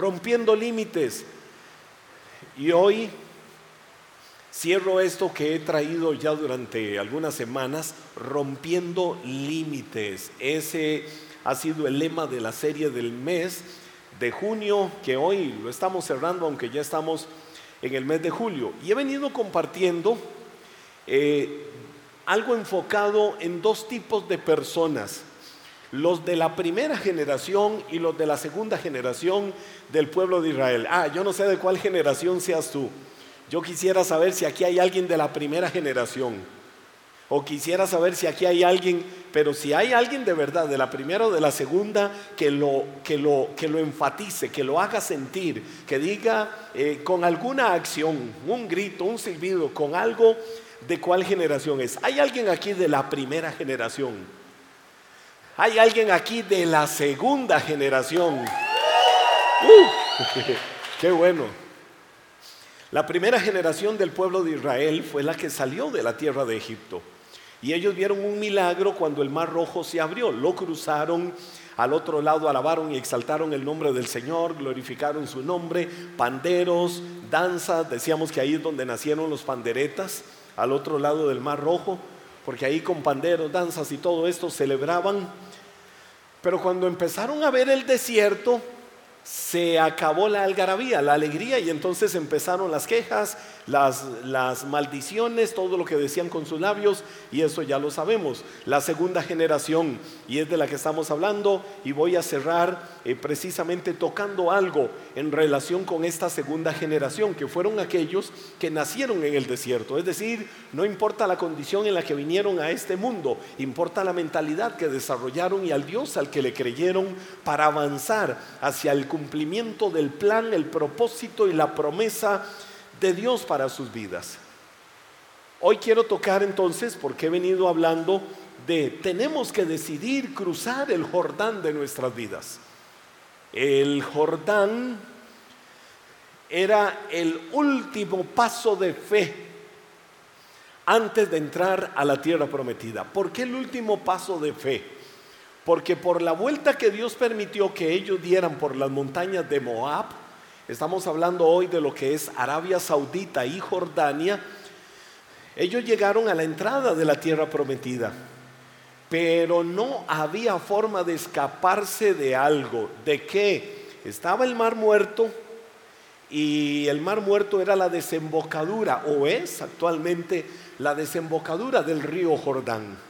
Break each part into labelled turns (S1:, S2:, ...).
S1: rompiendo límites. Y hoy cierro esto que he traído ya durante algunas semanas, rompiendo límites. Ese ha sido el lema de la serie del mes de junio, que hoy lo estamos cerrando, aunque ya estamos en el mes de julio. Y he venido compartiendo eh, algo enfocado en dos tipos de personas los de la primera generación y los de la segunda generación del pueblo de Israel. Ah, yo no sé de cuál generación seas tú. Yo quisiera saber si aquí hay alguien de la primera generación. O quisiera saber si aquí hay alguien, pero si hay alguien de verdad, de la primera o de la segunda, que lo, que lo, que lo enfatice, que lo haga sentir, que diga eh, con alguna acción, un grito, un silbido, con algo de cuál generación es. ¿Hay alguien aquí de la primera generación? Hay alguien aquí de la segunda generación. Uh, qué bueno. La primera generación del pueblo de Israel fue la que salió de la tierra de Egipto. Y ellos vieron un milagro cuando el mar rojo se abrió. Lo cruzaron, al otro lado alabaron y exaltaron el nombre del Señor, glorificaron su nombre, panderos, danzas. Decíamos que ahí es donde nacieron los panderetas, al otro lado del mar rojo, porque ahí con panderos, danzas y todo esto celebraban. Pero cuando empezaron a ver el desierto, se acabó la algarabía, la alegría, y entonces empezaron las quejas, las, maldiciones, todo lo que decían con sus labios, y eso ya lo sabemos. La segunda generación, y es de la que estamos hablando, y voy a cerrar eh, precisamente tocando algo en relación con esta segunda generación, que fueron aquellos que nacieron en el desierto. Es decir, no importa la condición en la que vinieron a este mundo, importa la mentalidad que desarrollaron y al Dios al que le creyeron para avanzar hacia el cumplimiento del plan, el propósito y la promesa de Dios para sus vidas. Hoy quiero tocar entonces, porque he venido hablando de tenemos que decidir cruzar el Jordán de nuestras vidas. El Jordán era el último paso de fe antes de entrar a la tierra prometida. ¿Por qué el último paso de fe? Porque por la vuelta que Dios permitió que ellos dieran por las montañas de Moab, Estamos hablando hoy de lo que es Arabia Saudita y Jordania. Ellos llegaron a la entrada de la tierra prometida, pero no había forma de escaparse de algo. ¿De qué? Estaba el mar muerto y el mar muerto era la desembocadura, o es actualmente la desembocadura del río Jordán.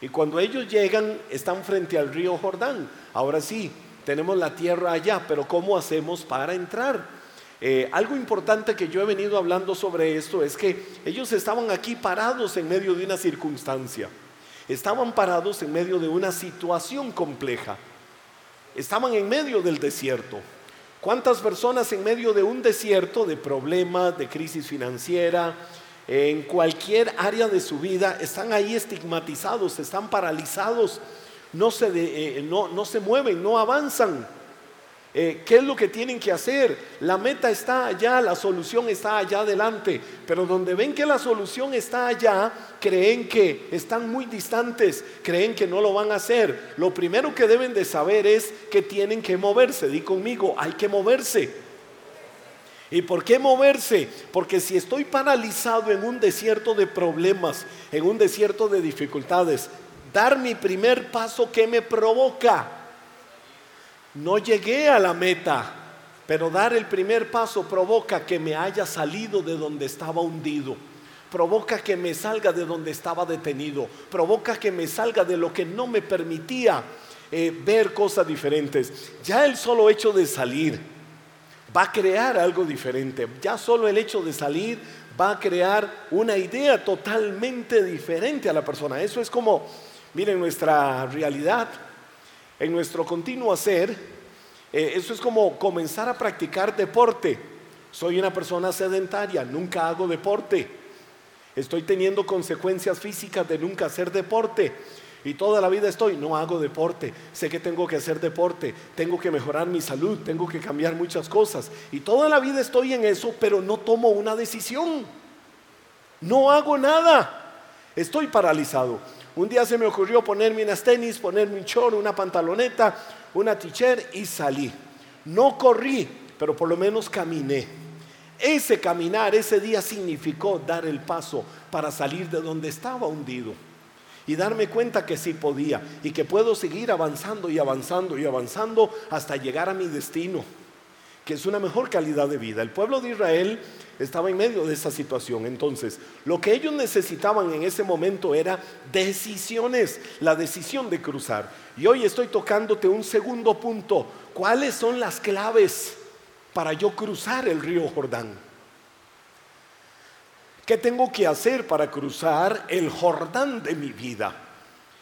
S1: Y cuando ellos llegan, están frente al río Jordán. Ahora sí, tenemos la tierra allá, pero ¿cómo hacemos para entrar? Eh, algo importante que yo he venido hablando sobre esto es que ellos estaban aquí parados en medio de una circunstancia, estaban parados en medio de una situación compleja, estaban en medio del desierto. ¿Cuántas personas en medio de un desierto de problemas, de crisis financiera, en cualquier área de su vida, están ahí estigmatizados, están paralizados? no se, eh, no, no se mueven, no avanzan. Eh, ¿Qué es lo que tienen que hacer? La meta está allá, la solución está allá adelante, pero donde ven que la solución está allá, creen que están muy distantes, creen que no lo van a hacer. Lo primero que deben de saber es que tienen que moverse. Di conmigo, hay que moverse. ¿Y por qué moverse? Porque si estoy paralizado en un desierto de problemas, en un desierto de dificultades, dar mi primer paso que me provoca. No llegué a la meta, pero dar el primer paso provoca que me haya salido de donde estaba hundido. Provoca que me salga de donde estaba detenido. Provoca que me salga de lo que no me permitía eh, ver cosas diferentes. Ya el solo hecho de salir va a crear algo diferente. Ya solo el hecho de salir va a crear una idea totalmente diferente a la persona. Eso es como Miren, nuestra realidad, en nuestro continuo hacer, eh, eso es como comenzar a practicar deporte. Soy una persona sedentaria, nunca hago deporte. Estoy teniendo consecuencias físicas de nunca hacer deporte. Y toda la vida estoy, no hago deporte, sé que tengo que hacer deporte, tengo que mejorar mi salud, tengo que cambiar muchas cosas. Y toda la vida estoy en eso, pero no tomo una decisión. No hago nada. Estoy paralizado. Un día se me ocurrió ponerme unas tenis, ponerme un short, una pantaloneta, una t-shirt y salí. No corrí, pero por lo menos caminé. Ese caminar, ese día significó dar el paso para salir de donde estaba hundido y darme cuenta que sí podía y que puedo seguir avanzando y avanzando y avanzando hasta llegar a mi destino, que es una mejor calidad de vida. El pueblo de Israel estaba en medio de esa situación. Entonces, lo que ellos necesitaban en ese momento era decisiones, la decisión de cruzar. Y hoy estoy tocándote un segundo punto. ¿Cuáles son las claves para yo cruzar el río Jordán? ¿Qué tengo que hacer para cruzar el Jordán de mi vida?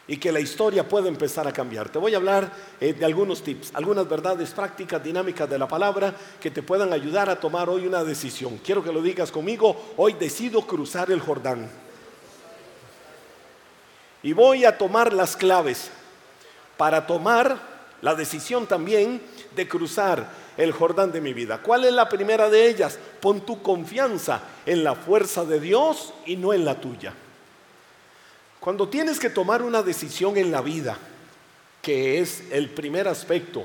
S1: Y que la historia pueda empezar a cambiar. Te voy a hablar eh, de algunos tips, algunas verdades prácticas, dinámicas de la palabra que te puedan ayudar a tomar hoy una decisión. Quiero que lo digas conmigo, hoy decido cruzar el Jordán. Y voy a tomar las claves para tomar la decisión también de cruzar el Jordán de mi vida. ¿Cuál es la primera de ellas? Pon tu confianza en la fuerza de Dios y no en la tuya. Cuando tienes que tomar una decisión en la vida, que es el primer aspecto,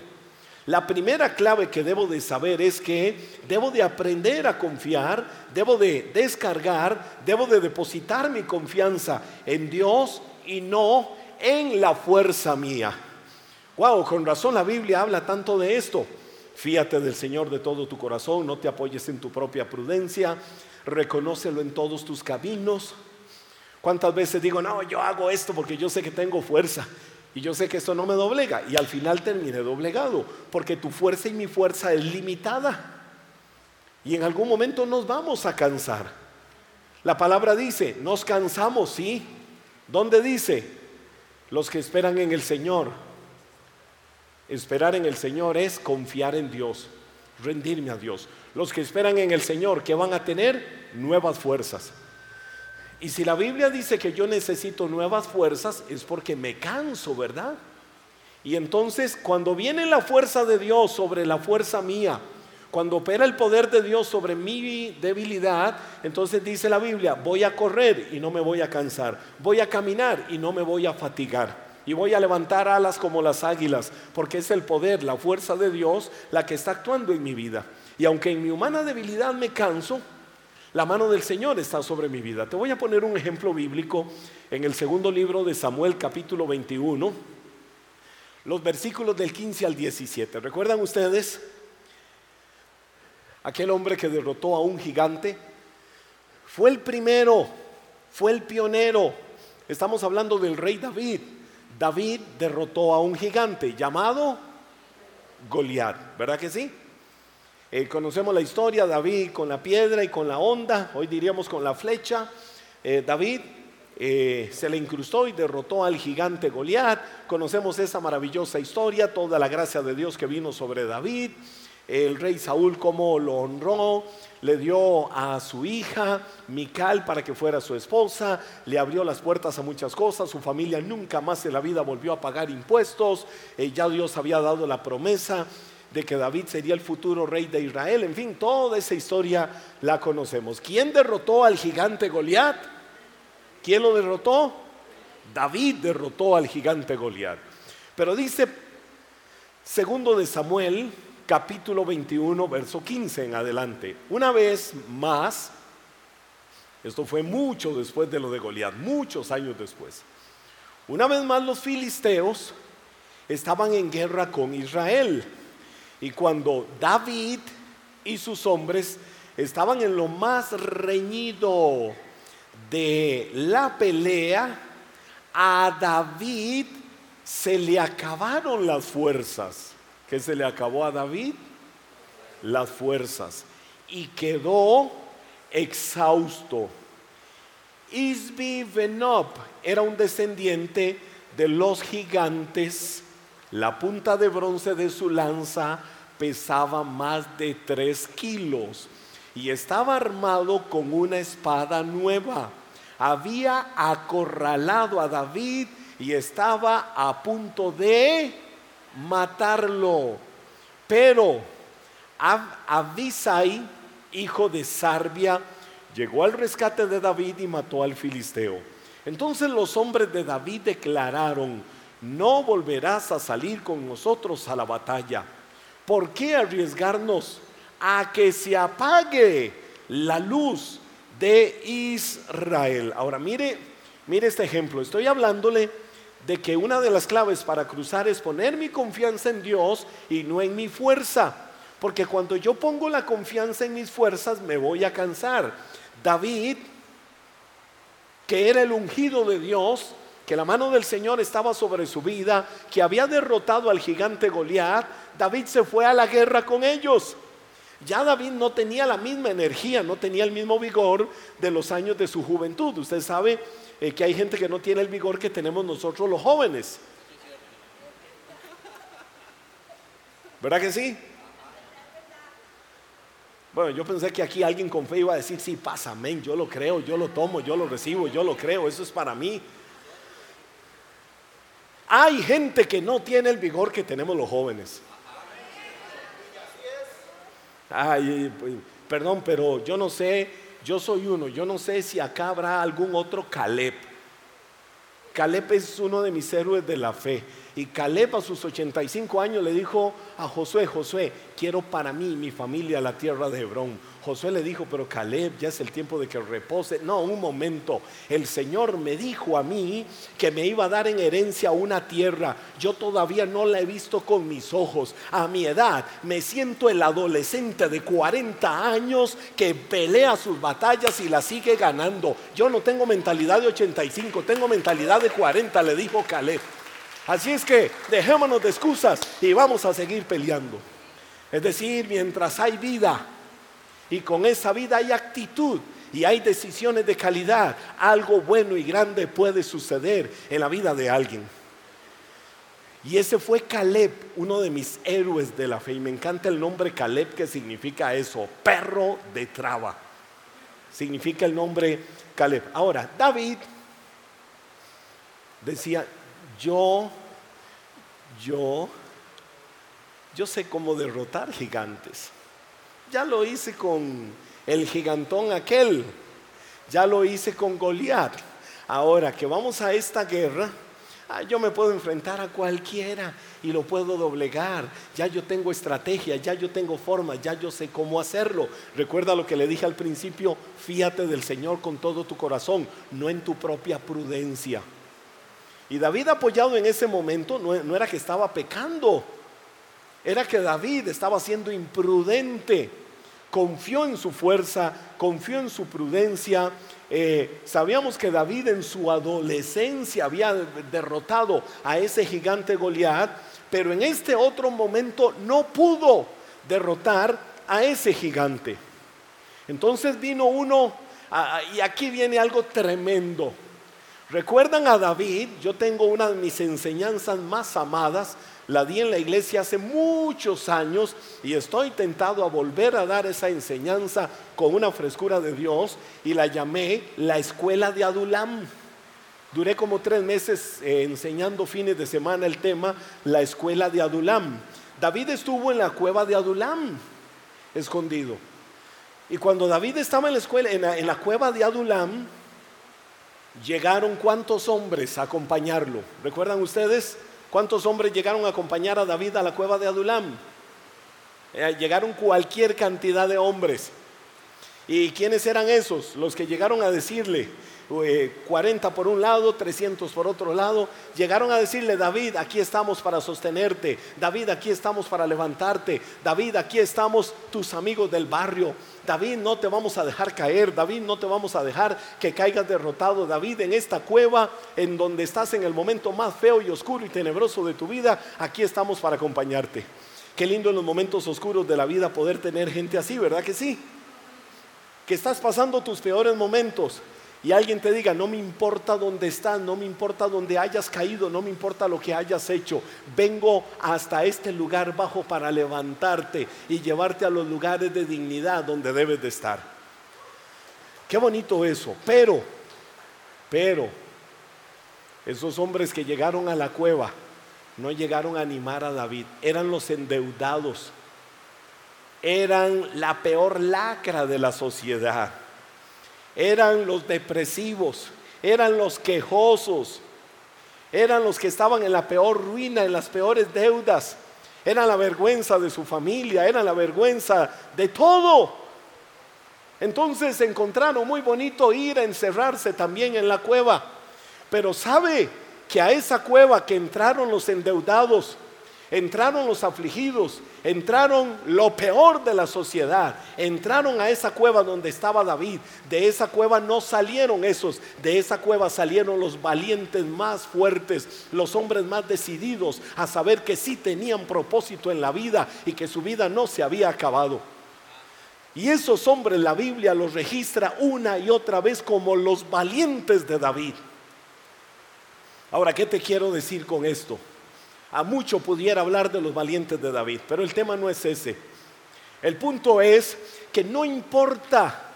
S1: la primera clave que debo de saber es que debo de aprender a confiar, debo de descargar, debo de depositar mi confianza en Dios y no en la fuerza mía. Wow, con razón la Biblia habla tanto de esto. Fíate del Señor de todo tu corazón, no te apoyes en tu propia prudencia, reconócelo en todos tus caminos. ¿Cuántas veces digo, no, yo hago esto porque yo sé que tengo fuerza y yo sé que esto no me doblega y al final terminé doblegado porque tu fuerza y mi fuerza es limitada y en algún momento nos vamos a cansar. La palabra dice, nos cansamos, sí. ¿Dónde dice? Los que esperan en el Señor Esperar en el Señor es confiar en Dios, rendirme a Dios. Los que esperan en el Señor, que van a tener nuevas fuerzas. Y si la Biblia dice que yo necesito nuevas fuerzas, es porque me canso, ¿verdad? Y entonces cuando viene la fuerza de Dios sobre la fuerza mía, cuando opera el poder de Dios sobre mi debilidad, entonces dice la Biblia, voy a correr y no me voy a cansar, voy a caminar y no me voy a fatigar y voy a levantar alas como las águilas, porque es el poder, la fuerza de Dios la que está actuando en mi vida. Y aunque en mi humana debilidad me canso, la mano del Señor está sobre mi vida. Te voy a poner un ejemplo bíblico en el segundo libro de Samuel capítulo 21, los versículos del 15 al 17. ¿Recuerdan ustedes? Aquel hombre que derrotó a un gigante fue el primero, fue el pionero. Estamos hablando del rey David. David derrotó a un gigante llamado Goliat, ¿verdad que sí? Eh, conocemos la historia, David con la piedra y con la onda, hoy diríamos con la flecha. Eh, David eh, se le incrustó y derrotó al gigante Goliat. Conocemos esa maravillosa historia, toda la gracia de Dios que vino sobre David el rey Saúl cómo lo honró, le dio a su hija Mical para que fuera su esposa, le abrió las puertas a muchas cosas, su familia nunca más en la vida volvió a pagar impuestos, eh, ya Dios había dado la promesa de que David sería el futuro rey de Israel, en fin, toda esa historia la conocemos. ¿Quién derrotó al gigante Goliat? ¿Quién lo derrotó? David derrotó al gigante Goliat. Pero dice segundo de Samuel capítulo 21, verso 15 en adelante. Una vez más, esto fue mucho después de lo de Goliat, muchos años después. Una vez más los filisteos estaban en guerra con Israel. Y cuando David y sus hombres estaban en lo más reñido de la pelea, a David se le acabaron las fuerzas que se le acabó a David? Las fuerzas. Y quedó exhausto. Isbi Benob era un descendiente de los gigantes. La punta de bronce de su lanza pesaba más de tres kilos y estaba armado con una espada nueva. Había acorralado a David y estaba a punto de matarlo. Pero Abisai, hijo de Sarbia, llegó al rescate de David y mató al filisteo. Entonces los hombres de David declararon, no volverás a salir con nosotros a la batalla, ¿por qué arriesgarnos a que se apague la luz de Israel? Ahora mire, mire este ejemplo. Estoy hablándole de que una de las claves para cruzar es poner mi confianza en Dios y no en mi fuerza. Porque cuando yo pongo la confianza en mis fuerzas me voy a cansar. David, que era el ungido de Dios, que la mano del Señor estaba sobre su vida, que había derrotado al gigante Goliat, David se fue a la guerra con ellos. Ya David no tenía la misma energía, no tenía el mismo vigor de los años de su juventud. Usted sabe eh, que hay gente que no tiene el vigor que tenemos nosotros los jóvenes. ¿Verdad que sí? Bueno, yo pensé que aquí alguien con fe iba a decir, sí, pasa, amén, yo lo creo, yo lo tomo, yo lo recibo, yo lo creo, eso es para mí. Hay gente que no tiene el vigor que tenemos los jóvenes. Ay, perdón, pero yo no sé, yo soy uno, yo no sé si acá habrá algún otro Caleb. Caleb es uno de mis héroes de la fe. Y Caleb a sus 85 años le dijo a Josué, Josué, quiero para mí y mi familia la tierra de Hebrón. Josué le dijo, pero Caleb, ya es el tiempo de que repose. No, un momento. El Señor me dijo a mí que me iba a dar en herencia una tierra. Yo todavía no la he visto con mis ojos. A mi edad me siento el adolescente de 40 años que pelea sus batallas y la sigue ganando. Yo no tengo mentalidad de 85, tengo mentalidad de 40, le dijo Caleb. Así es que dejémonos de excusas y vamos a seguir peleando. Es decir, mientras hay vida y con esa vida hay actitud y hay decisiones de calidad, algo bueno y grande puede suceder en la vida de alguien. Y ese fue Caleb, uno de mis héroes de la fe. Y me encanta el nombre Caleb que significa eso, perro de traba. Significa el nombre Caleb. Ahora, David decía, yo, yo, yo sé cómo derrotar gigantes. Ya lo hice con el gigantón aquel, ya lo hice con Goliat. Ahora que vamos a esta guerra, ah, yo me puedo enfrentar a cualquiera y lo puedo doblegar. Ya yo tengo estrategia, ya yo tengo forma, ya yo sé cómo hacerlo. Recuerda lo que le dije al principio, fíate del Señor con todo tu corazón, no en tu propia prudencia. Y David apoyado en ese momento no, era que estaba pecando, era que David estaba siendo imprudente, confió en su fuerza, confió en su prudencia. Eh, sabíamos que David en su adolescencia había derrotado a ese gigante Goliat, pero en este otro momento no pudo derrotar a ese gigante. Entonces vino uno, y aquí viene algo tremendo. ¿Recuerdan a David? Yo tengo una de mis enseñanzas más amadas, la di en la iglesia hace muchos años y estoy tentado a volver a dar esa enseñanza con una frescura de Dios y la llamé la escuela de Adulam. Duré como tres meses eh, enseñando fines de semana el tema, la escuela de Adulam. David estuvo en la cueva de Adulam, escondido. Y cuando David estaba en la escuela, en la, en la cueva de Adulam, llegaron cuántos hombres a acompañarlo. ¿Recuerdan ustedes cuántos hombres llegaron a acompañar a David a la cueva de Adulam? Eh, llegaron cualquier cantidad de hombres. ¿Y quiénes eran esos? Los que llegaron a decirle, 40 eh, por un lado, 300 por otro lado, llegaron a decirle, David, aquí estamos para sostenerte, David, aquí estamos para levantarte, David, aquí estamos tus amigos del barrio, David, no te vamos a dejar caer, David, no te vamos a dejar que caigas derrotado, David, en esta cueva en donde estás en el momento más feo y oscuro y tenebroso de tu vida, aquí estamos para acompañarte. Qué lindo en los momentos oscuros de la vida poder tener gente así, ¿verdad que sí? Que estás pasando tus peores momentos, y alguien te diga, no me importa dónde estás, no me importa dónde hayas caído, no me importa lo que hayas hecho, vengo hasta este lugar bajo para levantarte y llevarte a los lugares de dignidad donde debes de estar. Qué bonito eso, pero, pero, esos hombres que llegaron a la cueva no llegaron a animar a David, eran los endeudados, eran la peor lacra de la sociedad eran los depresivos, eran los quejosos, eran los que estaban en la peor ruina, en las peores deudas, era la vergüenza de su familia, era la vergüenza de todo. Entonces encontraron muy bonito ir a encerrarse también en la cueva. Pero sabe que a esa cueva que entraron los endeudados, entraron los afligidos, entraron lo peor de la sociedad, entraron a esa cueva donde estaba David, de esa cueva no salieron esos, de esa cueva salieron los valientes más fuertes, los hombres más decididos a saber que sí tenían propósito en la vida y que su vida no se había acabado. Y esos hombres la Biblia los registra una y otra vez como los valientes de David. Ahora, ¿qué te quiero decir con esto? A mucho pudiera hablar de los valientes de David, pero el tema no es ese. El punto es que no importa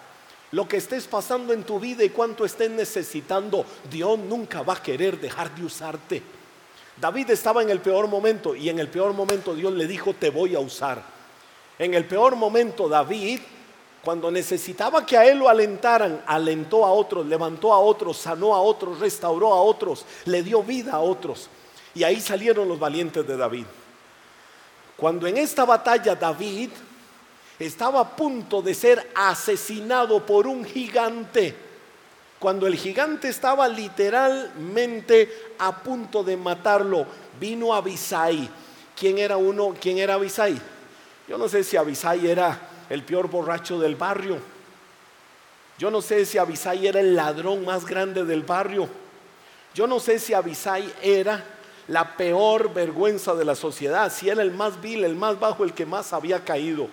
S1: lo que estés pasando en tu vida y cuánto estés necesitando, Dios nunca va a querer dejar de usarte. David estaba en el peor momento y en el peor momento Dios le dijo, te voy a usar. En el peor momento David, cuando necesitaba que a él lo alentaran, alentó a otros, levantó a otros, sanó a otros, restauró a otros, le dio vida a otros. Y ahí salieron los valientes de David. Cuando en esta batalla David estaba a punto de ser asesinado por un gigante, cuando el gigante estaba literalmente a punto de matarlo, vino Abisai. ¿Quién era uno? ¿Quién era Abisai? Yo no sé si Abisai era el peor borracho del barrio. Yo no sé si Abisai era el ladrón más grande del barrio. Yo no sé si Abisai era la peor vergüenza de la sociedad, si era el más vil, el más bajo, el que más había caído.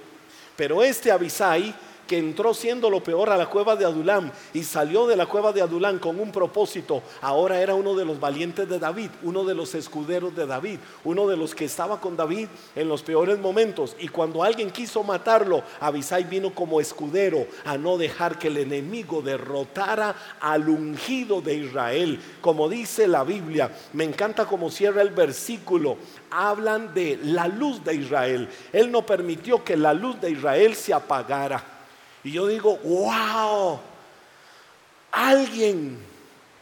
S1: Pero este Abisai que entró siendo lo peor a la cueva de Adulam y salió de la cueva de Adulam con un propósito, ahora era uno de los valientes de David, uno de los escuderos de David, uno de los que estaba con David en los peores momentos. Y cuando alguien quiso matarlo, Abisai vino como escudero a no dejar que el enemigo derrotara al ungido de Israel. Como dice la Biblia, me encanta como cierra el versículo, hablan de la luz de Israel. Él no permitió que la luz de Israel se apagara. Y yo digo, wow, alguien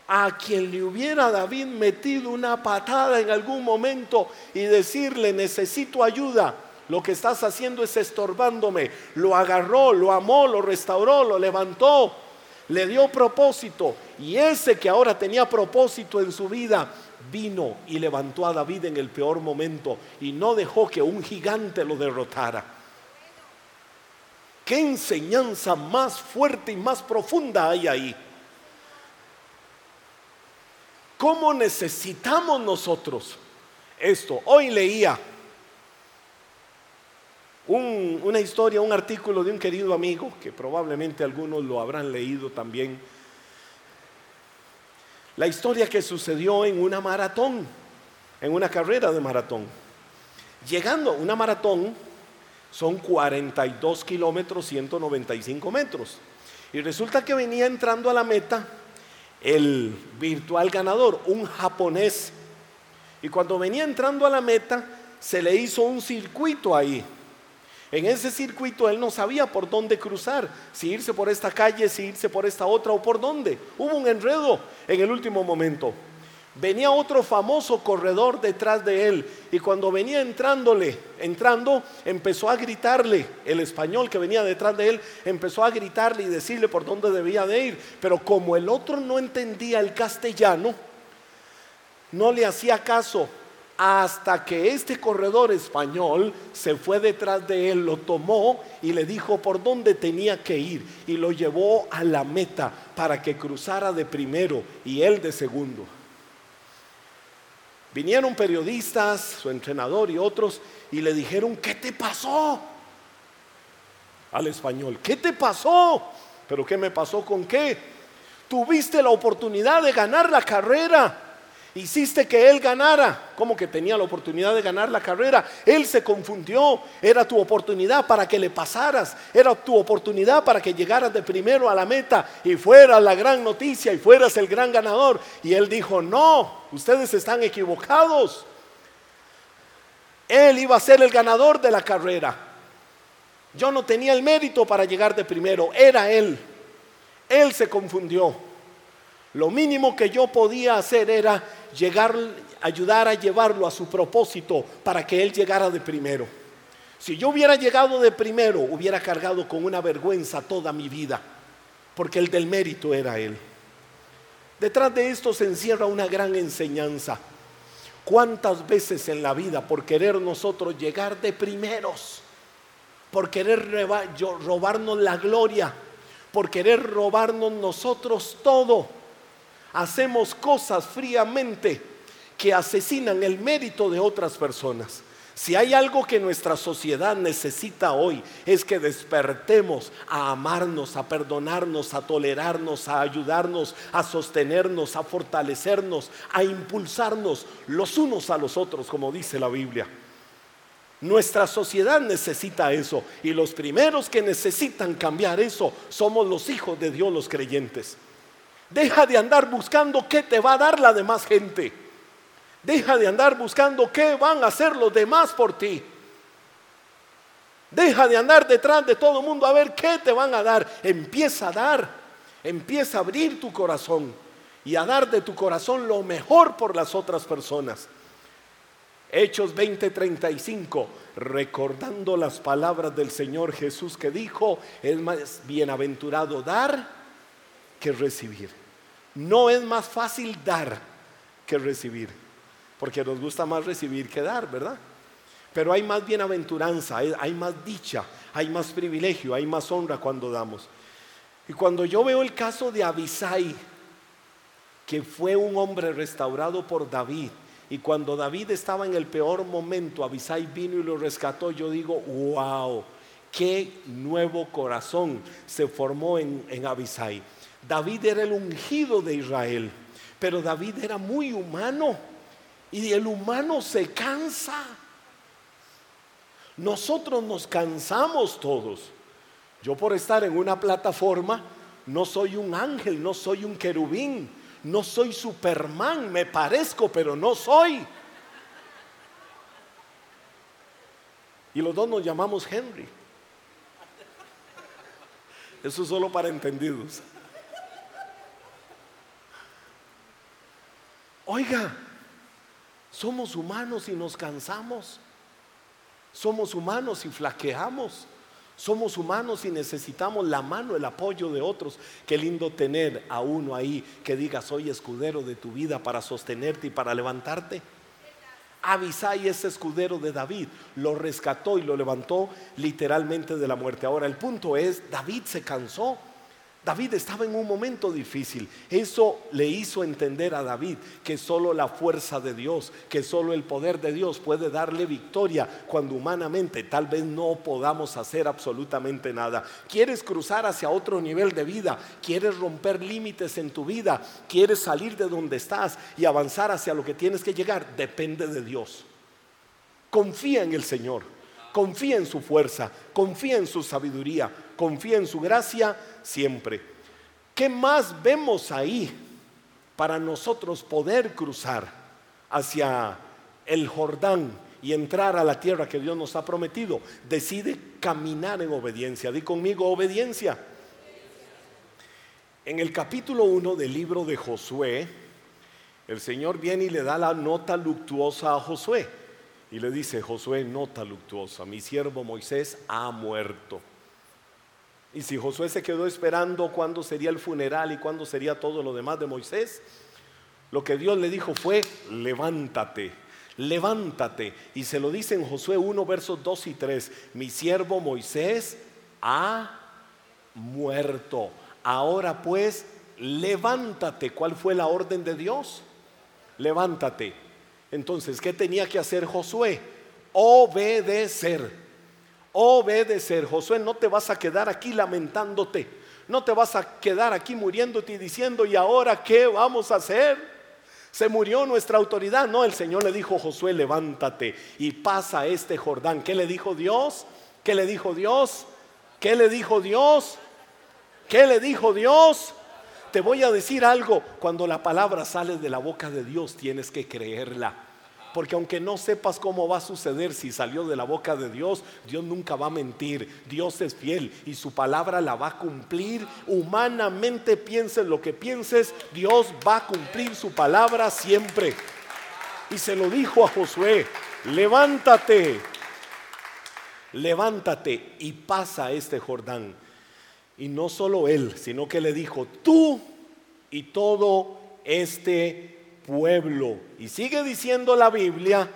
S1: a quien le hubiera David metido una patada en algún momento y decirle, necesito ayuda, lo que estás haciendo es estorbándome. Lo agarró, lo amó, lo restauró, lo levantó, le dio propósito. Y ese que ahora tenía propósito en su vida, vino y levantó a David en el peor momento y no dejó que un gigante lo derrotara. ¿Qué enseñanza más fuerte y más profunda hay ahí? ¿Cómo necesitamos nosotros esto? Hoy leía una historia, un artículo de un querido amigo, que probablemente algunos lo habrán leído también. La historia que sucedió en una maratón, en una carrera de maratón. Llegando a una maratón, son 42 kilómetros, 195 metros. Y resulta que venía entrando a la meta el virtual ganador, un japonés. Y cuando venía entrando a la meta, se le hizo un circuito ahí. En ese circuito él no sabía por dónde cruzar, si irse por esta calle, si irse por esta otra o por dónde. Hubo un enredo en el último momento. Venía otro famoso corredor detrás de él. Y cuando venía entrándole, entrando, empezó a gritarle, el español que venía detrás de él, empezó a gritarle y decirle por dónde debía de ir, pero como el otro no entendía el castellano, no le hacía caso hasta que este corredor español se fue detrás de él, lo tomó y le dijo por dónde tenía que ir. Y lo llevó a la meta para que cruzara de primero y él de segundo. Vinieron periodistas, su entrenador y otros, y le dijeron, ¿qué te pasó? Al español, ¿qué te pasó? ¿Pero qué me pasó con qué? Tuviste la oportunidad de ganar la carrera Hiciste que él ganara, como que tenía la oportunidad de ganar la carrera. Él se confundió. Era tu oportunidad para que le pasaras. Era tu oportunidad para que llegaras de primero a la meta y fueras la gran noticia y fueras el gran ganador. Y él dijo, no, ustedes están equivocados. Él iba a ser el ganador de la carrera. Yo no tenía el mérito para llegar de primero. Era él. Él se confundió. Lo mínimo que yo podía hacer era llegar ayudar a llevarlo a su propósito para que él llegara de primero. Si yo hubiera llegado de primero, hubiera cargado con una vergüenza toda mi vida, porque el del mérito era él. Detrás de esto se encierra una gran enseñanza. ¿Cuántas veces en la vida por querer nosotros llegar de primeros, por querer robarnos la gloria, por querer robarnos nosotros todo, hacemos cosas fríamente que asesinan el mérito de otras personas? Si hay algo que nuestra sociedad necesita hoy es que despertemos a amarnos, a perdonarnos, a tolerarnos, a ayudarnos, a sostenernos, a fortalecernos, a impulsarnos los unos a los otros, como dice la Biblia. Nuestra sociedad necesita eso y los primeros que necesitan cambiar eso somos los hijos de Dios, los creyentes. Deja de andar buscando qué te va a dar la demás gente. Deja de andar buscando qué van a hacer los demás por ti. Deja de andar detrás de todo el mundo a ver qué te van a dar. Empieza a dar. Empieza a abrir tu corazón y a dar de tu corazón lo mejor por las otras personas. Hechos 20:35, recordando las palabras del Señor Jesús que dijo, es más bienaventurado dar que recibir. No es más fácil dar que recibir porque nos gusta más recibir que dar, ¿verdad? Pero hay más bienaventuranza, hay, más dicha, hay más privilegio, hay más honra cuando damos. Y cuando yo veo el caso de Abisai, que fue un hombre restaurado por David, y cuando David estaba en el peor momento, Abisai vino y lo rescató, yo digo, wow, qué nuevo corazón se formó en, en Abisai. David era el ungido de Israel, pero David era muy humano. Y el humano se cansa. Nosotros nos cansamos todos. Yo por estar en una plataforma no soy un ángel, no soy un querubín, no soy Superman, me parezco, pero no soy. Y los dos nos llamamos Henry. Eso es solo para entendidos. Oiga, somos humanos y nos cansamos. Somos humanos y flaqueamos. Somos humanos y necesitamos la mano, el apoyo de otros. Qué lindo tener a uno ahí que diga, soy escudero de tu vida para sostenerte y para levantarte. Abisai es escudero de David, lo rescató y lo levantó literalmente de la muerte. Ahora el punto es, David se cansó. David estaba en un momento difícil. Eso le hizo entender a David que solo la fuerza de Dios, que solo el poder de Dios puede darle victoria cuando humanamente tal vez no podamos hacer absolutamente nada. ¿Quieres cruzar hacia otro nivel de vida? ¿Quieres romper límites en tu vida? ¿Quieres salir de donde estás y avanzar hacia lo que tienes que llegar? Depende de Dios. Confía en el Señor. Confía en su fuerza, confía en su sabiduría, confía en su gracia siempre. ¿Qué más vemos ahí para nosotros poder cruzar hacia el Jordán y entrar a la tierra que Dios nos ha prometido? Decide caminar en obediencia. Di conmigo obediencia. En el capítulo 1 del libro de Josué, el Señor viene y le da la nota luctuosa a Josué. Y le dice, Josué, nota luctuosa, mi siervo Moisés ha muerto. Y si Josué se quedó esperando cuándo sería el funeral y cuándo sería todo lo demás de Moisés, lo que Dios le dijo fue, levántate, levántate. Y se lo dice en Josué 1, versos 2 y 3, mi siervo Moisés ha muerto. Ahora pues, levántate. ¿Cuál fue la orden de Dios? Levántate. Entonces, ¿qué tenía que hacer Josué? Obedecer obedecer. Josué, no te vas a quedar aquí lamentándote. No te vas a quedar aquí muriéndote y diciendo, ¿y ahora qué vamos a hacer? Se murió nuestra autoridad. No, el Señor le dijo, Josué, levántate y pasa este Jordán. ¿Qué le dijo Dios? ¿Qué le dijo Dios? ¿Qué le dijo Dios? ¿Qué le dijo Dios? Te voy a decir algo, cuando la palabra sale de la boca de Dios tienes que creerla. Porque aunque no sepas cómo va a suceder si salió de la boca de Dios, Dios nunca va a mentir. Dios es fiel y su palabra la va a cumplir. Humanamente pienses lo que pienses, Dios va a cumplir su palabra siempre. y se lo dijo a Josué, levántate, levántate y pasa este Jordán. Y no solo él, sino que le dijo, tú y todo este pueblo. Y sigue diciendo la Biblia,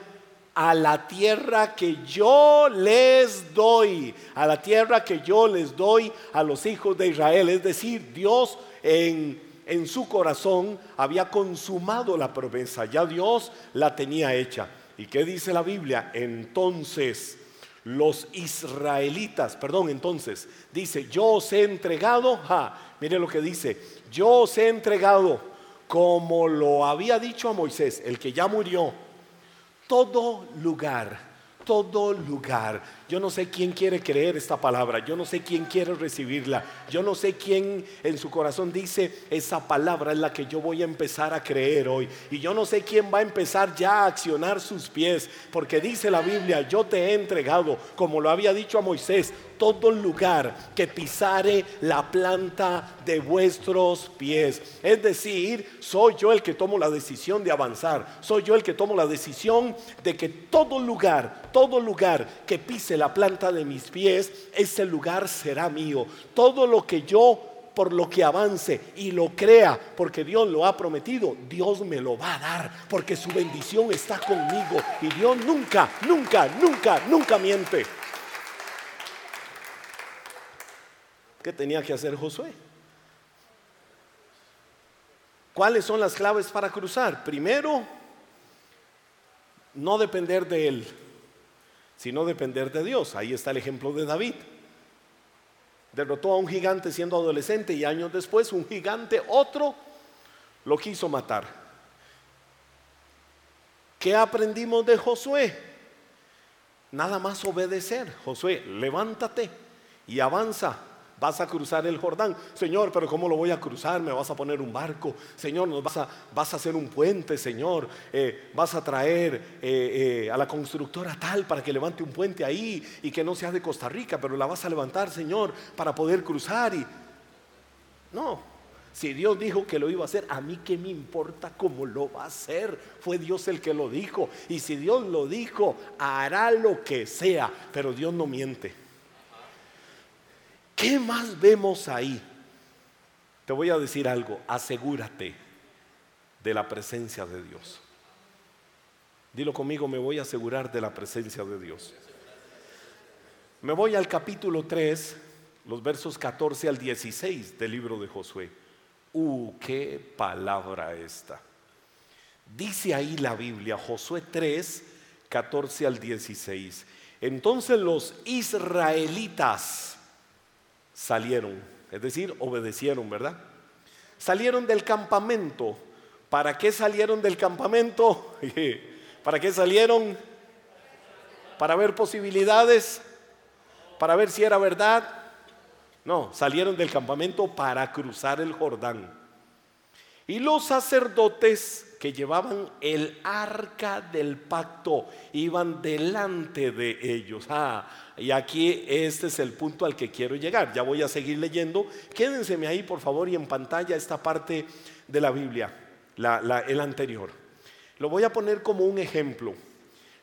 S1: a la tierra que yo les doy, a la tierra que yo les doy a los hijos de Israel. Es decir, Dios en, en su corazón había consumado la promesa, ya Dios la tenía hecha. ¿Y qué dice la Biblia? Entonces los israelitas, perdón, entonces dice, yo os he entregado, mire lo que dice, yo os he entregado como lo había dicho a Moisés, el que ya murió, todo lugar, todo lugar. Yo no sé quién quiere creer esta palabra, yo no sé quién quiere recibirla, yo no sé quién en su corazón dice, esa palabra es la que yo voy a empezar a creer hoy. Y yo no sé quién va a empezar ya a accionar sus pies, porque dice la Biblia, yo te he entregado, como lo había dicho a Moisés, todo lugar que pisare la planta de vuestros pies. Es decir, soy yo el que tomo la decisión de avanzar, soy yo el que tomo la decisión de que todo lugar, todo lugar que pise la planta de mis pies, ese lugar será mío. Todo lo que yo por lo que avance y lo crea, porque Dios lo ha prometido, Dios me lo va a dar, porque su bendición está conmigo y Dios nunca, nunca, nunca, nunca miente. ¿Qué tenía que hacer Josué? ¿Cuáles son las claves para cruzar? Primero, no depender de él, sino depender de Dios. Ahí está el ejemplo de David. Derrotó a un gigante siendo adolescente y años después un gigante, otro, lo quiso matar. ¿Qué aprendimos de Josué? Nada más obedecer. Josué, levántate y avanza vas a cruzar el Jordán. Señor, pero ¿cómo lo voy a cruzar? ¿Me vas a poner un barco? Señor, vas a, vas a hacer un puente, Señor. Eh, vas a traer eh, eh, a la constructora tal para que levante un puente ahí y que no sea de Costa Rica, pero la vas a levantar, Señor, para poder cruzar. Y... No, si Dios dijo que lo iba a hacer, a mí qué me importa cómo lo va a hacer. Fue Dios el que lo dijo. Y si Dios lo dijo, hará lo que sea. Pero Dios no miente. ¿Qué más vemos ahí? Te voy a decir algo, asegúrate de la presencia de Dios. Dilo conmigo, me voy a asegurar de la presencia de Dios. Me voy al capítulo 3, los versos 14 al 16 del libro de Josué. Uh, qué palabra esta. Dice ahí la Biblia, Josué 3, 14 al 16. Entonces los israelitas salieron, es decir, obedecieron, ¿verdad? Salieron del campamento. ¿Para qué salieron del campamento? ¿Para qué salieron? ¿Para ver posibilidades? ¿Para ver si era verdad? No, salieron del campamento para cruzar el Jordán. Y los sacerdotes que llevaban el arca del pacto iban delante de ellos. Ah, y aquí este es el punto al que quiero llegar. Ya voy a seguir leyendo. Quédenseme ahí, por favor, y en pantalla esta parte de la Biblia, el anterior. Lo voy a poner como un ejemplo.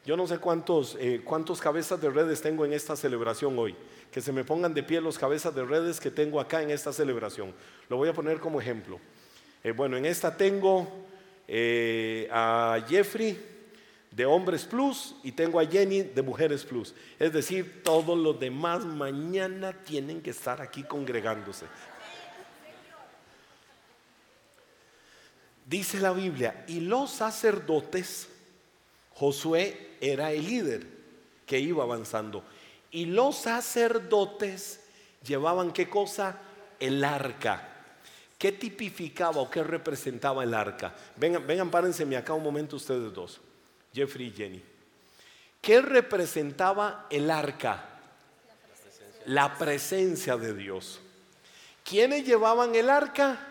S1: Yo no sé cuántos, eh, cuántos cabezas de redes tengo en esta celebración hoy. Que se me pongan de pie los cabezas de redes que tengo acá en esta celebración. Lo voy a poner como ejemplo. Eh, bueno, en esta tengo eh, a Jeffrey de Hombres Plus y tengo a Jenny de Mujeres Plus. Es decir, todos los demás mañana tienen que estar aquí congregándose. Dice la Biblia, y los sacerdotes, Josué era el líder que iba avanzando, y los sacerdotes llevaban qué cosa? El arca. ¿Qué tipificaba o qué representaba el arca? Vengan, vengan, párenseme acá un momento ustedes dos, Jeffrey y Jenny. ¿Qué representaba el arca? La presencia de Dios. ¿Quiénes llevaban el arca?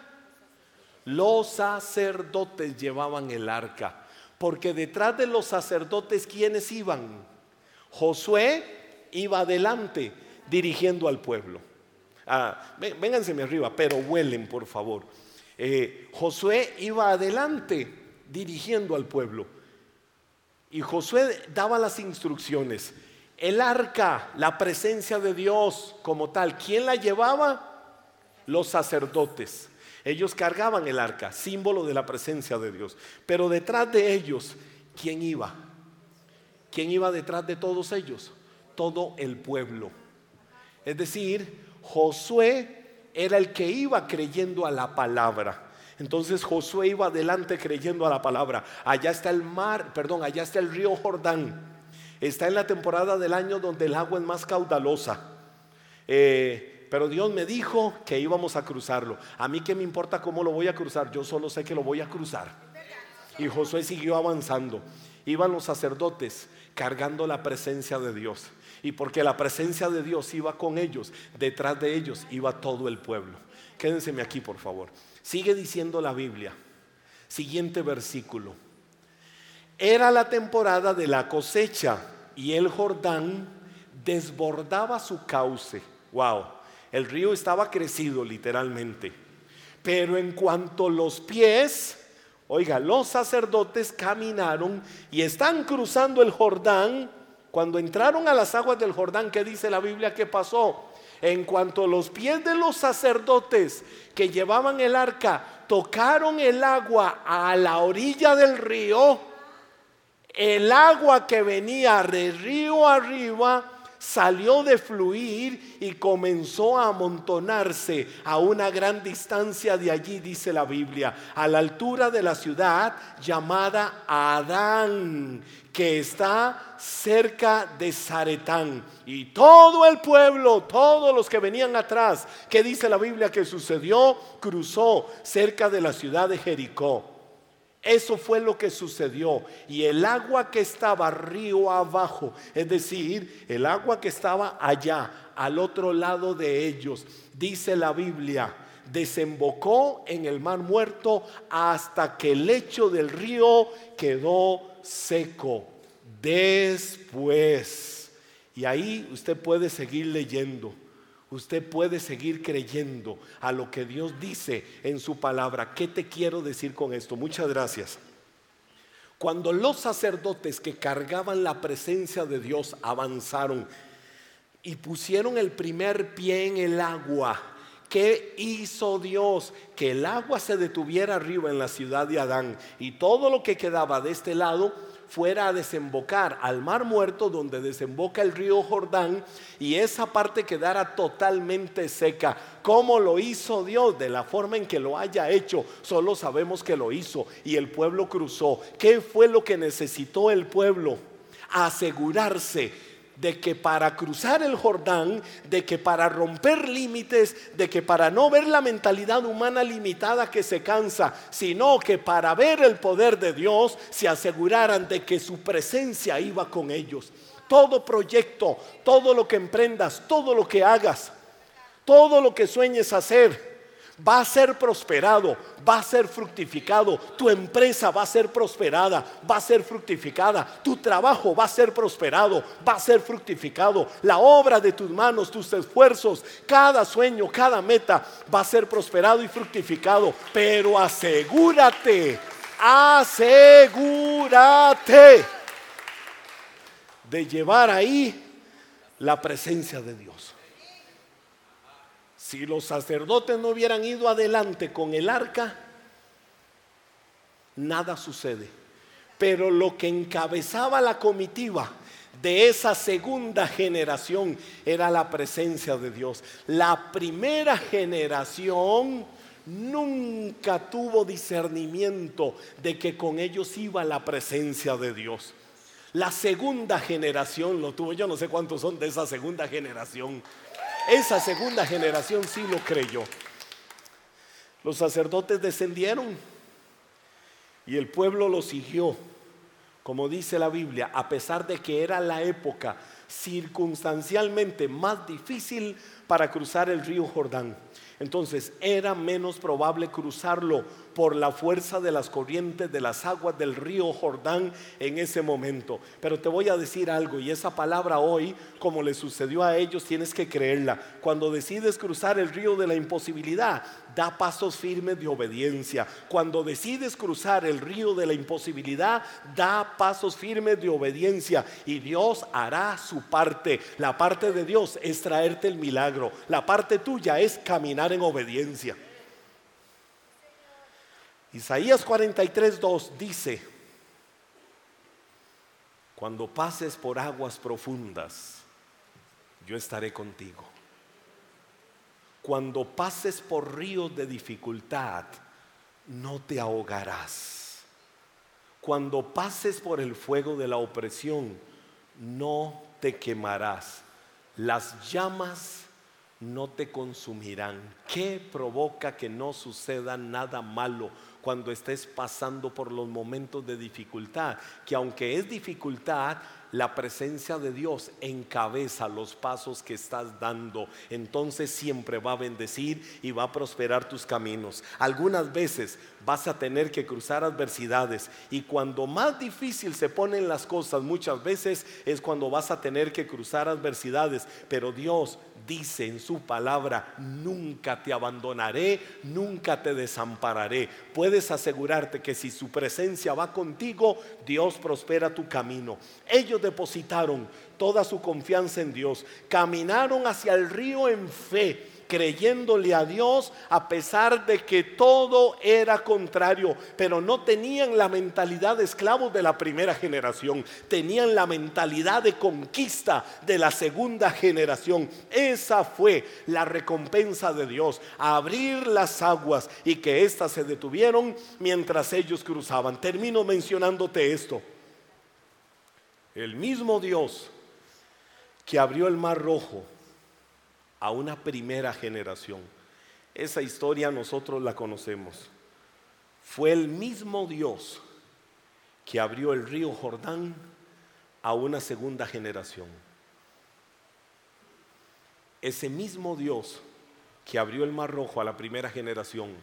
S1: Los sacerdotes llevaban el arca. Porque detrás de los sacerdotes, ¿quiénes iban? Josué iba adelante dirigiendo al pueblo. Ah, vénganseme arriba, pero huelen, por favor. Eh, Josué iba adelante dirigiendo al pueblo. Y Josué daba las instrucciones. El arca, la presencia de Dios como tal, ¿quién la llevaba? Los sacerdotes. Ellos cargaban el arca, símbolo de la presencia de Dios. Pero detrás de ellos, ¿quién iba? ¿Quién iba detrás de todos ellos? Todo el pueblo. Es decir, Josué era el que iba creyendo a la palabra. Entonces Josué iba adelante creyendo a la palabra. Allá está el mar, perdón, allá está el río Jordán. Está en la temporada del año donde el agua es más caudalosa. Eh, pero Dios me dijo que íbamos a cruzarlo. A mí qué me importa cómo lo voy a cruzar, yo solo sé que lo voy a cruzar. Y Josué siguió avanzando. Iban los sacerdotes cargando la presencia de Dios. Y porque la presencia de Dios iba con ellos, detrás de ellos iba todo el pueblo. Quédenseme aquí, por favor. Sigue diciendo la Biblia. Siguiente versículo. Era la temporada de la cosecha y el Jordán desbordaba su cauce. Wow, el río estaba crecido literalmente. Pero en cuanto los pies, oiga, los sacerdotes caminaron y están cruzando el Jordán, cuando entraron a las aguas del Jordán, ¿qué dice la Biblia que pasó? En cuanto los pies de los sacerdotes que llevaban el arca tocaron el agua a la orilla del río, el agua que venía de río arriba salió de fluir y comenzó a amontonarse a una gran distancia de allí, dice la Biblia, a la altura de la ciudad llamada Adán, que está cerca de Zaretán. Y todo el pueblo, todos los que venían atrás, que dice la Biblia que sucedió, cruzó cerca de la ciudad de Jericó. Eso fue lo que sucedió. Y el agua que estaba río abajo, es decir, el agua que estaba allá, al otro lado de ellos, dice la Biblia, desembocó en el mar muerto hasta que el lecho del río quedó seco. Después, y ahí usted puede seguir leyendo usted puede seguir creyendo a lo que Dios dice en su palabra. ¿Qué te quiero decir con esto? Muchas gracias. Cuando los sacerdotes que cargaban la presencia de Dios avanzaron y pusieron el primer pie en el agua, ¿Qué hizo Dios? Que el agua se detuviera arriba en la ciudad de Adán y todo lo que quedaba de este lado fuera a desembocar al mar muerto donde desemboca el río Jordán y esa parte quedara totalmente seca. ¿Cómo lo hizo Dios? De la forma en que lo haya hecho, solo sabemos que lo hizo y el pueblo cruzó. ¿Qué fue lo que necesitó el pueblo? Asegurarse de que para cruzar el Jordán, de que para romper límites, de que para no ver la mentalidad humana limitada que se cansa, sino que para ver el poder de Dios, se aseguraran de que su presencia iba con ellos. Todo proyecto, todo lo que emprendas, todo lo que hagas, todo lo que sueñes hacer, va a ser prosperado, va a ser fructificado, tu empresa va a ser prosperada, va a ser fructificada, tu trabajo va a ser prosperado, va a ser fructificado, la obra de tus manos, tus esfuerzos, cada sueño, cada meta va a ser prosperado y fructificado, pero asegúrate, asegúrate de llevar ahí la presencia de Dios. Si los sacerdotes no hubieran ido adelante con el arca, nada sucede. Pero lo que encabezaba la comitiva de esa segunda generación era la presencia de Dios. La primera generación nunca tuvo discernimiento de que con ellos iba la presencia de Dios. La segunda generación lo tuvo. Yo no sé cuántos son de esa segunda generación. Esa segunda generación sí lo creyó. Los sacerdotes descendieron y el pueblo lo siguió, como dice la Biblia, a pesar de que era la época circunstancialmente más difícil para cruzar el río Jordán. Entonces era menos probable cruzarlo por la fuerza de las corrientes de las aguas del río Jordán en ese momento. Pero te voy a decir algo y esa palabra hoy, como le sucedió a ellos, tienes que creerla. Cuando decides cruzar el río de la imposibilidad, da pasos firmes de obediencia. Cuando decides cruzar el río de la imposibilidad, da pasos firmes de obediencia y Dios hará su parte. La parte de Dios es traerte el milagro. La parte tuya es caminar en obediencia. Isaías 43.2 dice, cuando pases por aguas profundas, yo estaré contigo. Cuando pases por ríos de dificultad, no te ahogarás. Cuando pases por el fuego de la opresión, no te quemarás. Las llamas no te consumirán. ¿Qué provoca que no suceda nada malo cuando estés pasando por los momentos de dificultad? Que aunque es dificultad, la presencia de Dios encabeza los pasos que estás dando. Entonces siempre va a bendecir y va a prosperar tus caminos. Algunas veces vas a tener que cruzar adversidades y cuando más difícil se ponen las cosas, muchas veces es cuando vas a tener que cruzar adversidades. Pero Dios dice en su palabra, nunca te abandonaré, nunca te desampararé. Puedes asegurarte que si su presencia va contigo, Dios prospera tu camino. Ellos depositaron toda su confianza en Dios, caminaron hacia el río en fe creyéndole a Dios a pesar de que todo era contrario, pero no tenían la mentalidad de esclavos de la primera generación, tenían la mentalidad de conquista de la segunda generación. Esa fue la recompensa de Dios, abrir las aguas y que éstas se detuvieron mientras ellos cruzaban. Termino mencionándote esto. El mismo Dios que abrió el mar rojo a una primera generación. Esa historia nosotros la conocemos. Fue el mismo Dios que abrió el río Jordán a una segunda generación. Ese mismo Dios que abrió el Mar Rojo a la primera generación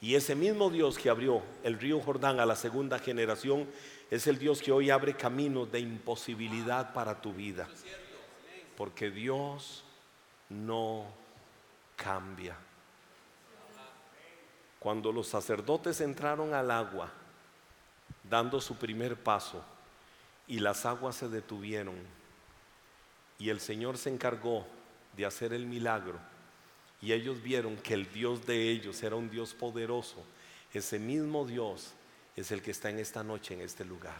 S1: y ese mismo Dios que abrió el río Jordán a la segunda generación es el Dios que hoy abre caminos de imposibilidad para tu vida. Porque Dios no cambia. Cuando los sacerdotes entraron al agua, dando su primer paso, y las aguas se detuvieron, y el Señor se encargó de hacer el milagro, y ellos vieron que el Dios de ellos era un Dios poderoso, ese mismo Dios es el que está en esta noche en este lugar.